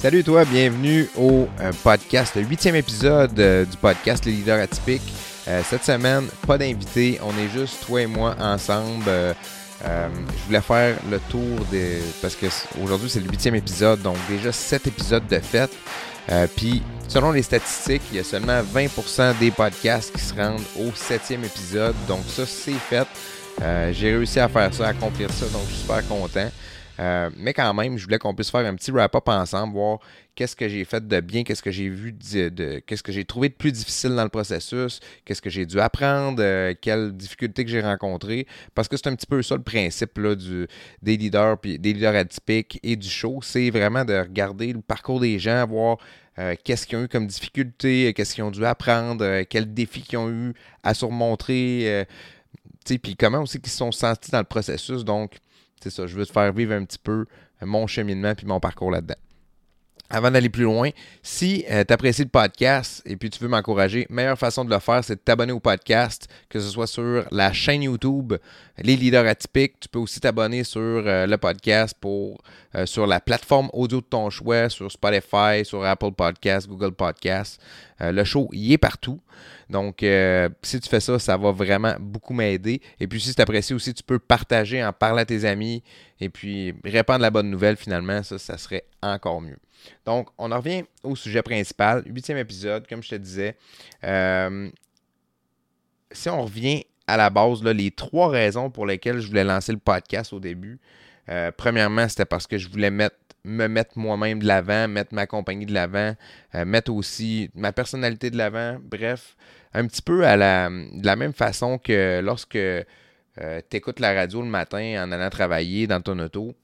Salut toi, bienvenue au euh, podcast, le huitième épisode euh, du podcast Les leaders atypiques. Euh, cette semaine, pas d'invité, on est juste toi et moi ensemble. je voulais faire le tour des... Parce que aujourd'hui c'est le huitième épisode, donc déjà sept épisodes de fête. Puis selon les statistiques, il y a seulement 20% des podcasts qui se rendent au septième épisode. Donc ça c'est fait. J'ai réussi à faire ça, à accomplir ça, donc je suis super content. Euh, mais quand même, je voulais qu'on puisse faire un petit wrap-up ensemble, voir qu'est-ce que j'ai fait de bien, qu'est-ce que j'ai vu de, qu'est-ce que j'ai trouvé de plus difficile dans le processus, qu'est-ce que j'ai dû apprendre, euh, quelles difficultés que j'ai rencontrées. Parce que c'est un petit peu ça le principe là, du, des leaders, puis des leaders atypiques et du show. C'est vraiment de regarder le parcours des gens, voir euh, qu'est-ce qu'ils ont eu comme difficultés, qu'est-ce qu'ils ont dû apprendre, quels défis qu'ils ont eu à surmontrer, puis comment aussi qu'ils se sont sentis dans le processus. Donc, c'est ça, je veux te faire vivre un petit peu mon cheminement puis mon parcours là-dedans. Avant d'aller plus loin, si euh, tu apprécies le podcast et puis tu veux m'encourager, meilleure façon de le faire, c'est de t'abonner au podcast, que ce soit sur la chaîne YouTube Les Leaders Atypiques. Tu peux aussi t'abonner sur euh, le podcast pour euh, sur la plateforme audio de ton choix, sur Spotify, sur Apple Podcasts, Google Podcasts. le show y est partout. Donc, si tu fais ça, ça va vraiment beaucoup m'aider. Et puis, si tu apprécies aussi, tu peux partager, en parler à tes amis et puis répandre la bonne nouvelle finalement. Ça, ça serait encore mieux. Donc, on en revient au sujet principal, huitième épisode, comme je te disais. Euh, si on revient à la base, les trois raisons pour lesquelles je voulais lancer le podcast au début. Euh, premièrement, c'était parce que je voulais me mettre moi-même de l'avant, mettre ma compagnie de l'avant, euh, mettre aussi ma personnalité de l'avant. Bref, un petit peu de la même façon que lorsque tu écoutes la radio le matin en allant travailler dans ton auto,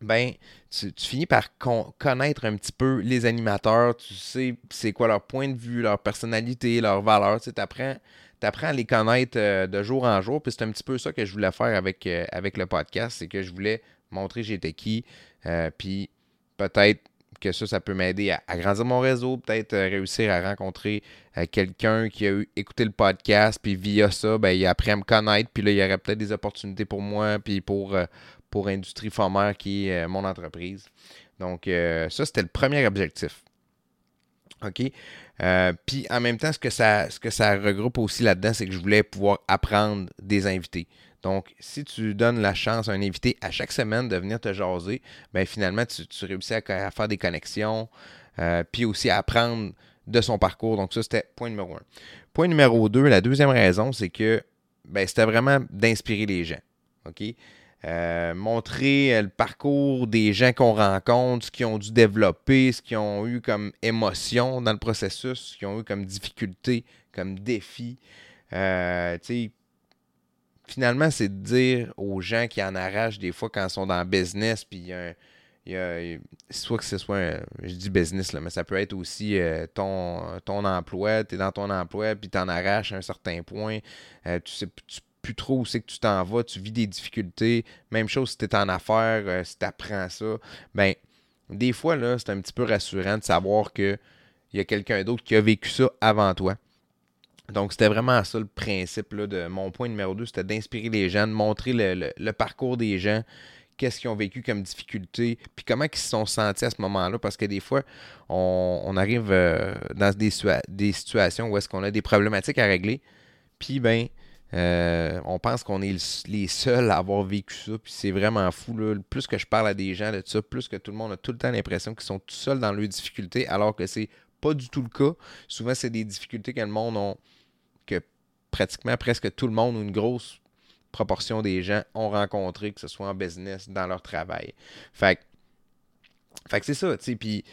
ben, tu, finis par connaître un petit peu les animateurs, tu sais c'est quoi leur point de vue, leur personnalité, leurs valeurs, tu apprends, apprends à les connaître euh, de jour en jour, puis c'est un petit peu ça que je voulais faire avec, euh, avec le podcast, c'est que je voulais montrer j'étais qui, euh, puis peut-être que ça, ça peut m'aider à agrandir mon réseau, peut-être réussir à rencontrer quelqu'un qui a eu, écouté le podcast, puis via ça, ben, il apprend à me connaître, puis là, il y aurait peut-être des opportunités pour moi, puis pour, pour Industrie Formère, qui est mon entreprise. Donc, ça, c'était le premier objectif. OK? Euh, puis en même temps, ce que ça, ce que ça regroupe aussi là-dedans, c'est que je voulais pouvoir apprendre des invités. Donc, si tu donnes la chance à un invité à chaque semaine de venir te jaser, bien finalement, tu, réussis à, faire des connexions, puis aussi à apprendre de son parcours. Donc, ça, c'était point numéro un. Point numéro deux, la deuxième raison, c'est que ben, c'était vraiment d'inspirer les gens. OK? Euh, montrer euh, le parcours des gens qu'on rencontre, ce qu'ils ont dû développer, ce qu'ils ont eu comme émotion dans le processus, ce qu'ils ont eu comme difficulté, comme défi. Euh, finalement, c'est de dire aux gens qui en arrachent des fois quand ils sont dans le business, puis il y a, soit que ce soit, je dis business, là, mais ça peut être aussi ton, ton emploi, tu es dans ton emploi, puis tu en arraches à un certain point, tu sais, tu plus trop où c'est que tu t'en vas, tu vis des difficultés. Même chose si tu es en affaires, euh, si tu apprends ça. Ben, des fois, là, c'est un petit peu rassurant de savoir qu'il y a quelqu'un d'autre qui a vécu ça avant toi. Donc, c'était vraiment ça le principe de mon point numéro 2, c'était d'inspirer les gens, de montrer le, parcours des gens, qu'est-ce qu'ils ont vécu comme difficulté, puis comment ils se sont sentis à ce moment-là. Parce que des fois, on, arrive euh, dans des, des situations où est-ce qu'on a des problématiques à régler, puis ben, euh, on pense qu'on est les seuls à avoir vécu ça, puis c'est vraiment fou. Plus que je parle à des gens de ça, plus que tout le monde a tout le temps l'impression qu'ils sont tout seuls dans leurs difficultés, alors que c'est pas du tout le cas. Souvent, c'est des difficultés que le monde ont, que pratiquement presque tout le monde ou une grosse proportion des gens ont rencontré, que ce soit en business, dans leur travail. Fait, fait que c'est ça, tu sais, puis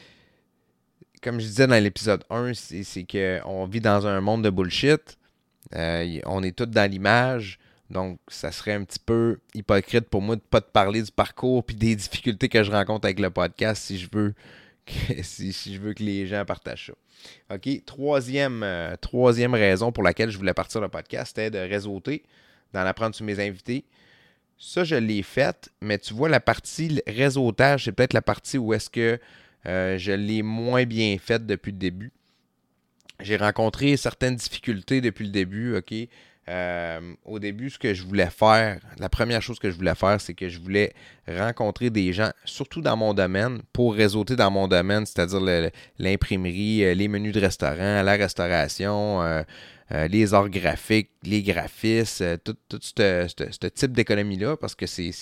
comme je disais dans l'épisode 1, c'est qu'on vit dans un monde de bullshit euh, on est tous dans l'image. Donc, ça serait un petit peu hypocrite pour moi de ne pas te parler du parcours puis des difficultés que je rencontre avec le podcast si je veux que, si, je veux que les gens partagent ça. OK. Troisième, euh, troisième raison pour laquelle je voulais partir le podcast, c'était de réseauter, d'en apprendre sur mes invités. Ça, je l'ai fait, mais tu vois, la partie réseautage, c'est peut-être la partie où est-ce que euh, je l'ai moins bien faite depuis le début j'ai rencontré certaines difficultés depuis le début, OK? Euh, au début, ce que je voulais faire, la première chose que je voulais faire, c'est que je voulais rencontrer des gens, surtout dans mon domaine, pour réseauter dans mon domaine, c'est-à-dire l'imprimerie, euh, les menus de restaurant, la restauration, euh, les arts graphiques, les graphistes, tout, ce type d'économie-là, parce que c'est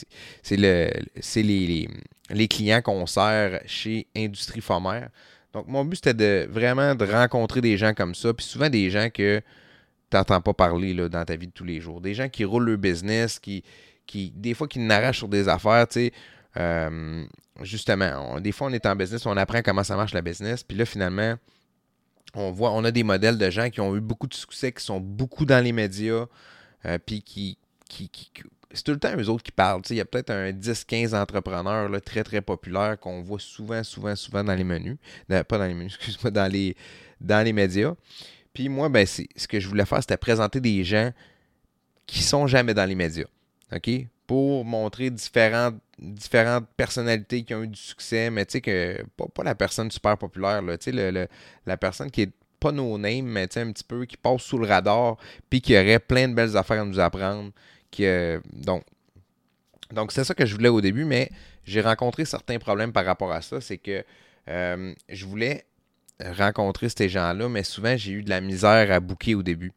le, les, les, clients qu'on sert chez Industrie Fomère. Donc, mon but, c'était de vraiment de rencontrer des gens comme ça, puis souvent des gens que t'entends pas parler dans ta vie de tous les jours. Des gens qui roulent leur business, qui, qui des fois qui n'arrachent sur des affaires, tu sais. Euh, justement, des fois on est en business, on apprend comment ça marche la business, puis là finalement, on voit, on a des modèles de gens qui ont eu beaucoup de succès, qui sont beaucoup dans les médias, euh, puis qui, qui, c'est tout le temps eux autres qui parlent. Il y a peut-être un 10-15 entrepreneurs là, très très populaires qu'on voit souvent, souvent, souvent dans les menus. pas dans les menus, excuse-moi, dans les, dans les médias. Puis moi, ben, ce que je voulais faire, c'était présenter des gens qui sont jamais dans les médias. OK? Pour montrer différentes, différentes personnalités qui ont eu du succès, mais tu sais que pas, la personne super populaire, là, tu sais, la personne qui est pas nos names, mais un petit peu, qui passe sous le radar, puis qui aurait plein de belles affaires à nous apprendre. Donc, c'est ça que je voulais au début, mais j'ai rencontré certains problèmes par rapport à ça. C'est que euh, je voulais rencontrer ces gens-là, mais souvent, j'ai eu de la misère à bouquer au début.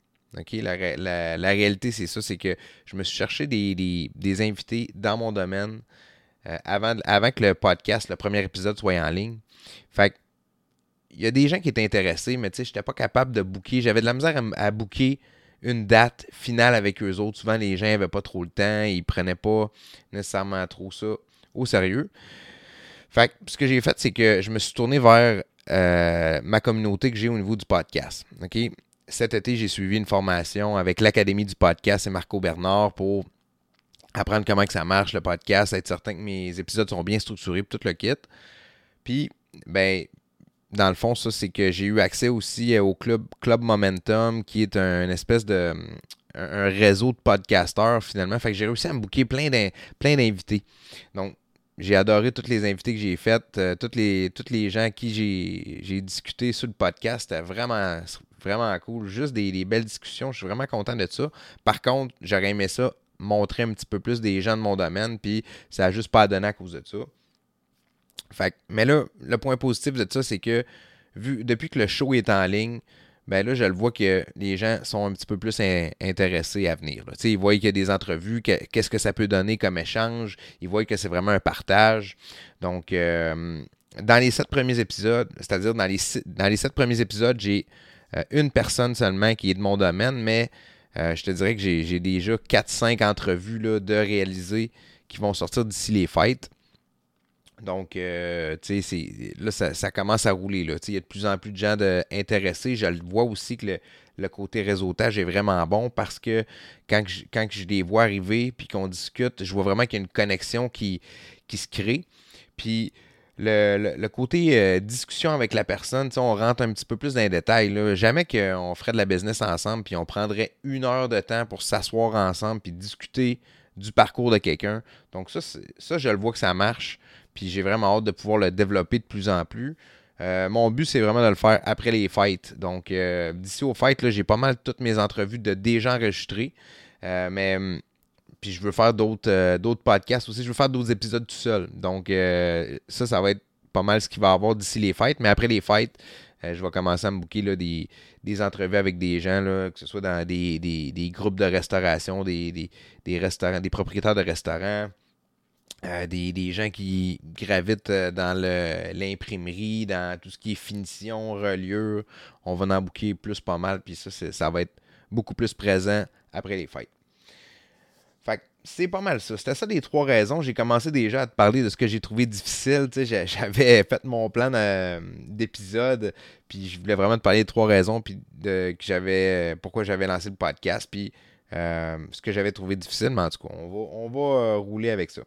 La, réalité, c'est ça, c'est que je me suis cherché des, invités dans mon domaine euh, avant, que le podcast, le premier épisode, soit en ligne. Fait il y a des gens qui étaient intéressés, mais tu sais, je n'étais pas capable de booker. J'avais de la misère à, booker une date finale avec eux autres. Souvent, les gens n'avaient pas trop le temps, ils prenaient pas nécessairement trop ça au sérieux. Fait que, ce que j'ai fait, c'est que je me suis tourné vers euh, ma communauté que j'ai au niveau du podcast. OK? Cet été, j'ai suivi une formation avec l'Académie du podcast et Marco Bernard pour apprendre comment que ça marche, le podcast, être certain que mes épisodes sont bien structurés, tout le kit. Puis, ben, dans le fond, ça, c'est que j'ai eu accès aussi au club, Momentum, qui est un espèce de un, réseau de podcasteurs finalement. Fait que j'ai réussi à me booker plein d'invités. Donc, j'ai adoré toutes les invités que j'ai faites, euh, toutes, les, toutes les gens à qui j'ai discuté sur le podcast. C'était vraiment, vraiment cool. Juste des, belles discussions. Je suis vraiment content de ça. Par contre, j'aurais aimé ça montrer un petit peu plus des gens de mon domaine, puis ça n'a juste pas donné à cause de ça. Mais là, le point positif de ça, c'est que vu, depuis que le show est en ligne, ben là, je le vois que les gens sont un petit peu plus intéressés à venir. Ils voient qu'il y a des entrevues, qu'est-ce que ça peut donner comme échange. Ils voient que c'est vraiment un partage. Donc, euh, dans les sept premiers épisodes, c'est-à-dire dans les, dans les sept premiers épisodes, j'ai euh, une personne seulement qui est de mon domaine, mais euh, je te dirais que j'ai déjà 4-5 entrevues là, de réaliser qui vont sortir d'ici les fêtes. Donc, euh, tu sais, là, ça, commence à rouler. Il y a de plus en plus de gens intéressés. Je le vois aussi que le, côté réseautage est vraiment bon parce que quand je, quand je les vois arriver puis qu'on discute, je vois vraiment qu'il y a une connexion qui, qui se crée. Puis, le, côté euh, discussion avec la personne, on rentre un petit peu plus dans les détails. Là. Jamais qu'on ferait de la business ensemble puis on prendrait une heure de temps pour s'asseoir ensemble puis discuter du parcours de quelqu'un. Donc ça, ça, je le vois que ça marche. Puis j'ai vraiment hâte de pouvoir le développer de plus en plus. Euh, mon but, c'est vraiment de le faire après les fights. Donc, euh, d'ici aux fights, j'ai pas mal toutes mes entrevues de déjà enregistrées. Euh, mais puis je veux faire d'autres podcasts aussi. Je veux faire d'autres épisodes tout seul. Donc, ça, ça va être pas mal ce qu'il va y avoir d'ici les fights. Mais après les fights, je vais commencer à me booker là, des, entrevues avec des gens, là, que ce soit dans des, des groupes de restauration, des, restaurants, des propriétaires de restaurants. Euh, des, gens qui gravitent euh, dans l'imprimerie, dans tout ce qui est finition, reliure. On va en bouquer plus pas mal, puis ça, ça va être beaucoup plus présent après les fêtes. Fait c'est pas mal ça. C'était ça les trois raisons. J'ai commencé déjà à te parler de ce que j'ai trouvé difficile. J'avais fait mon plan d'épisode, puis je voulais vraiment te parler des trois raisons, puis de que j'avais pourquoi j'avais lancé le podcast, puis euh, ce que j'avais trouvé difficile, mais en tout cas, on va, on va rouler avec ça.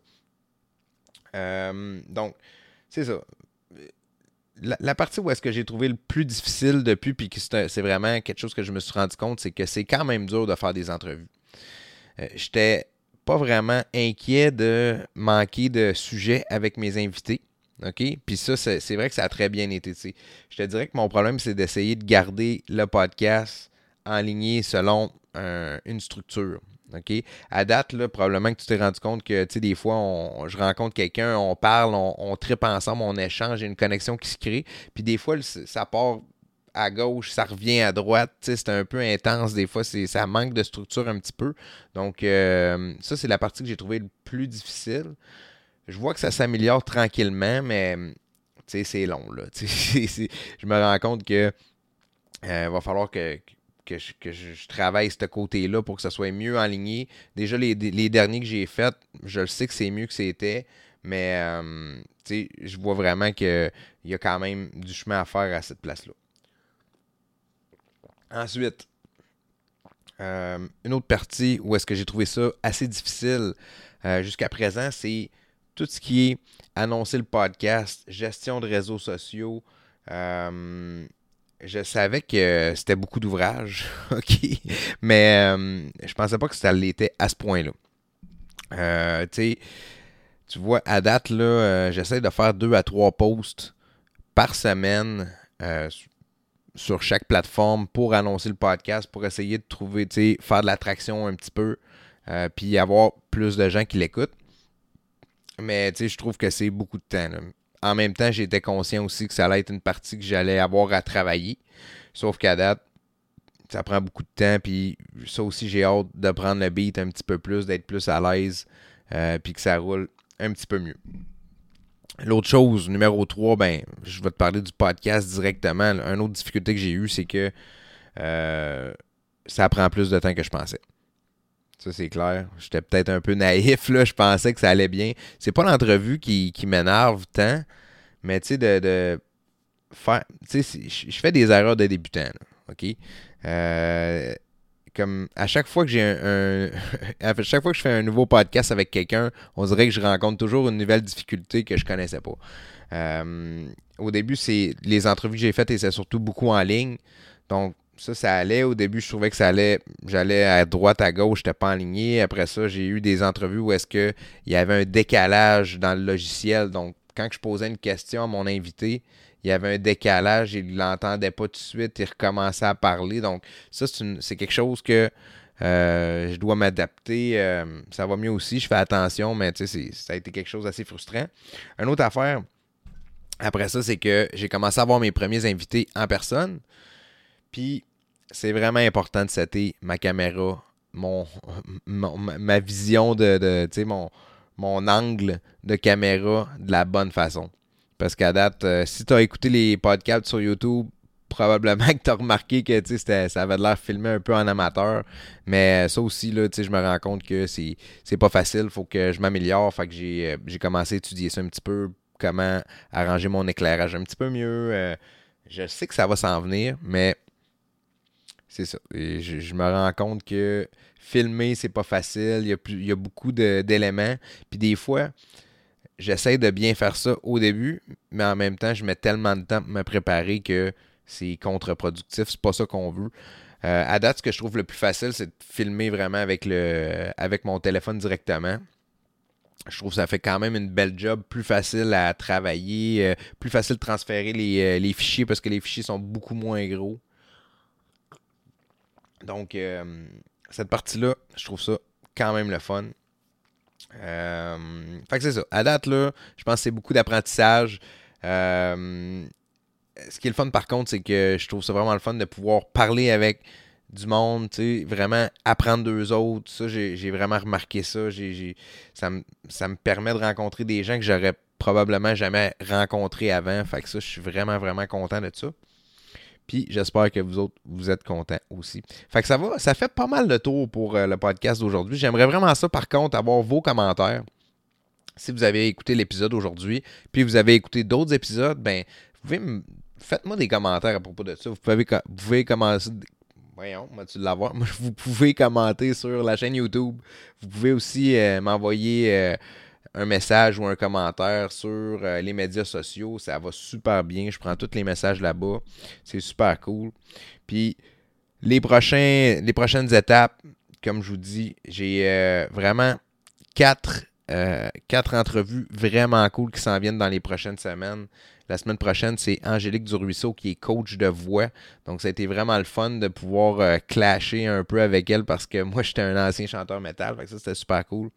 Euh, donc, c'est ça. La, partie où est-ce que j'ai trouvé le plus difficile depuis, puis que c'est vraiment quelque chose que je me suis rendu compte, c'est que c'est quand même dur de faire des entrevues. Euh, j'étais pas vraiment inquiet de manquer de sujets avec mes invités. OK? Puis ça, c'est vrai que ça a très bien été. Je te dirais que mon problème, c'est d'essayer de garder le podcast en ligne selon une structure. OK? À date, là, probablement que tu t'es rendu compte que, tu des fois, je rencontre quelqu'un, on parle, on, on tripe ensemble, on échange, il y a une connexion qui se crée. Puis des fois, ça part à gauche, ça revient à droite. C'est un peu intense des fois. Ça manque de structure un petit peu. Donc, euh, ça, c'est la partie que j'ai trouvée le plus difficile. Je vois que ça s'améliore tranquillement, mais c'est long. Là. je me rends compte que euh, va falloir que, je, travaille ce côté-là pour que ça soit mieux aligné. Déjà, les, derniers que j'ai faits, je le sais que c'est mieux que c'était, mais euh, je vois vraiment qu'il y a quand même du chemin à faire à cette place-là. Ensuite, euh, une autre partie où est-ce que j'ai trouvé ça assez difficile euh, jusqu'à présent, c'est tout ce qui est annoncer le podcast, gestion de réseaux sociaux. Je savais que c'était beaucoup d'ouvrages, ok, mais je pensais pas que ça l'était à ce point-là. tu vois, à date, là, j'essaie de faire deux à trois posts par semaine sur chaque plateforme pour annoncer le podcast, pour essayer de trouver, tu sais, faire de l'attraction un petit peu, euh, puis avoir plus de gens qui l'écoutent. Mais tu sais, je trouve que c'est beaucoup de temps. En même temps, j'étais conscient aussi que ça allait être une partie que j'allais avoir à travailler. Sauf qu'à date, ça prend beaucoup de temps. Puis ça aussi, j'ai hâte de prendre le beat un petit peu plus, d'être plus à l'aise, euh, puis que ça roule un petit peu mieux. L'autre chose, numéro 3, ben, je vais te parler du podcast directement. Une autre difficulté que j'ai eue, c'est que euh, ça prend plus de temps que je pensais. Ça, c'est clair. J'étais peut-être un peu naïf, là. Je pensais que ça allait bien. C'est pas l'entrevue qui, m'énerve tant, mais tu sais, de, faire. Tu sais, je fais des erreurs de débutant, OK? Euh, comme à chaque fois que j'ai un, à chaque fois que je fais un nouveau podcast avec quelqu'un, on dirait que je rencontre toujours une nouvelle difficulté que je connaissais pas. Euh, au début, c'est les entrevues que j'ai faites et c'est surtout beaucoup en ligne. Donc ça, ça allait. Au début, je trouvais que ça allait. J'allais à droite, à gauche, j'étais pas aligné. Après ça, j'ai eu des entrevues où est-ce qu'il y avait un décalage dans le logiciel. Donc, quand je posais une question à mon invité, il y avait un décalage, il ne l'entendait pas tout de suite, il recommençait à parler. Donc, ça, c'est quelque chose que euh, je dois m'adapter. Euh, ça va mieux aussi, je fais attention, mais tu sais, ça a été quelque chose d'assez frustrant. Une autre affaire, après ça, c'est que j'ai commencé à avoir mes premiers invités en personne. Puis, c'est vraiment important de setter ma caméra, mon, ma vision de, de mon, mon angle de caméra de la bonne façon. Parce qu'à date, euh, si tu as écouté les podcasts sur YouTube, probablement que tu as remarqué que ça avait l'air filmé un peu en amateur. Mais ça aussi, là, je me rends compte que c'est, pas facile. faut que je m'améliore. Fait que j'ai, euh, j'ai commencé à étudier ça un petit peu. Comment arranger mon éclairage un petit peu mieux. Euh, je sais que ça va s'en venir, mais c'est ça. je, me rends compte que filmer, c'est pas facile. Il y a, il y a beaucoup d'éléments. Puis des fois, j'essaie de bien faire ça au début, mais en même temps, je mets tellement de temps pour me préparer que c'est contre-productif. C'est pas ça qu'on veut. Euh, à date, ce que je trouve le plus facile, c'est de filmer vraiment avec, le, avec mon téléphone directement. Je trouve que ça fait quand même une belle job, plus facile à travailler, euh, plus facile de transférer les, euh, les, fichiers parce que les fichiers sont beaucoup moins gros. Donc, cette partie-là, je trouve ça quand même le fun. Euh, fait que c'est ça. À date, là, je pense que c'est beaucoup d'apprentissage. Euh, ce qui est le fun, par contre, c'est que je trouve ça vraiment le fun de pouvoir parler avec du monde, vraiment apprendre d'eux autres. Ça, j'ai vraiment remarqué ça. ça, me, ça me permet de rencontrer des gens que j'aurais probablement jamais rencontrés avant. Fait que ça, je suis vraiment, vraiment content de ça. Puis j'espère que vous autres, vous êtes contents aussi. Fait que ça va, ça fait pas mal de tour pour euh, le podcast d'aujourd'hui. J'aimerais vraiment ça, par contre, avoir vos commentaires. Si vous avez écouté l'épisode aujourd'hui, puis vous avez écouté d'autres épisodes, ben, vous pouvez faites-moi des commentaires à propos de ça. Vous pouvez, vous pouvez commencer. Voyons, tu l'avoir? Vous pouvez commenter sur la chaîne YouTube. Vous pouvez aussi euh, m'envoyer. Euh, un message ou un commentaire sur euh, les médias sociaux. Ça va super bien. Je prends tous les messages là-bas. C'est super cool. Puis les, prochains, les prochaines étapes, comme je vous dis, j'ai euh, vraiment quatre quatre entrevues vraiment cool qui s'en viennent dans les prochaines semaines. La semaine prochaine, c'est Angélique Duruisseau qui est coach de voix. Donc, ça a été vraiment le fun de pouvoir euh, clasher un peu avec elle parce que moi, j'étais un ancien chanteur métal. Fait ça, c'était super cool.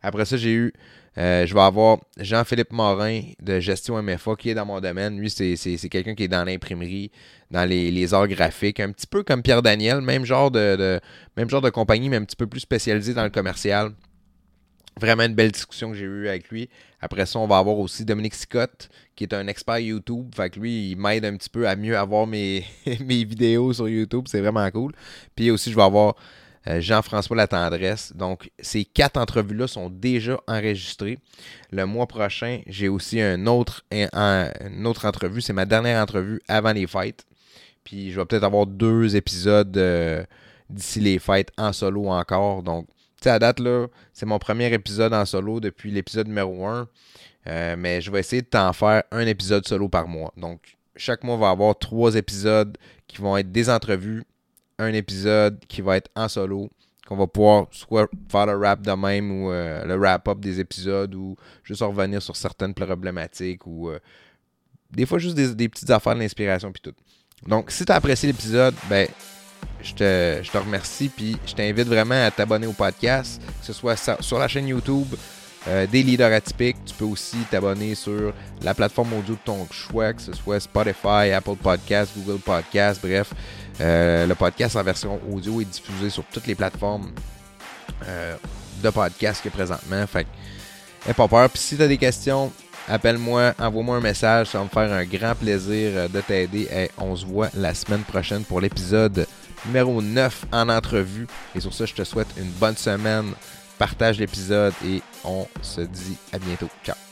Après ça, j'ai eu. Euh, je vais avoir Jean-Philippe Morin de Gestion MFA qui est dans mon domaine. Lui, c'est quelqu'un qui est dans l'imprimerie, dans les, arts graphiques, un petit peu comme Pierre Daniel, même genre de, même genre de compagnie, mais un petit peu plus spécialisé dans le commercial. Vraiment une belle discussion que j'ai eue avec lui. Après ça, on va avoir aussi Dominique Scott, qui est un expert YouTube. Fait que lui, il m'aide un petit peu à mieux avoir mes, vidéos sur YouTube. C'est vraiment cool. Puis aussi, je vais avoir Jean-François Latendresse. Donc, ces quatre entrevues-là sont déjà enregistrées. Le mois prochain, j'ai aussi un autre, une autre entrevue. C'est ma dernière entrevue avant les fêtes. Puis, je vais peut-être avoir deux épisodes euh, d'ici les fêtes en solo encore. Donc, sais, à date, là, c'est mon premier épisode en solo depuis l'épisode numéro 1. Euh, mais je vais essayer de t'en faire un épisode solo par mois. Donc, chaque mois va avoir trois épisodes qui vont être des entrevues, un épisode qui va être en solo, qu'on va pouvoir soit faire le rap de même ou euh, le wrap-up des épisodes ou juste revenir sur certaines problématiques ou euh, des fois juste des, petites affaires d'inspiration puis tout. Donc, si tu as apprécié l'épisode, ben je te, remercie. Puis je t'invite vraiment à t'abonner au podcast, que ce soit sur la chaîne YouTube euh, des leaders atypiques. Tu peux aussi t'abonner sur la plateforme audio de ton choix, que ce soit Spotify, Apple Podcast, Google Podcast, bref. Euh, le podcast en version audio est diffusé sur toutes les plateformes euh, de podcast que présentement. Fait que, pas peur. Puis si tu as des questions, appelle-moi, envoie-moi un message. Ça va me faire un grand plaisir de t'aider. Et on se voit la semaine prochaine pour l'épisode numéro 9 en entrevue. Et sur ça, je te souhaite une bonne semaine. Partage l'épisode et on se dit à bientôt. Ciao.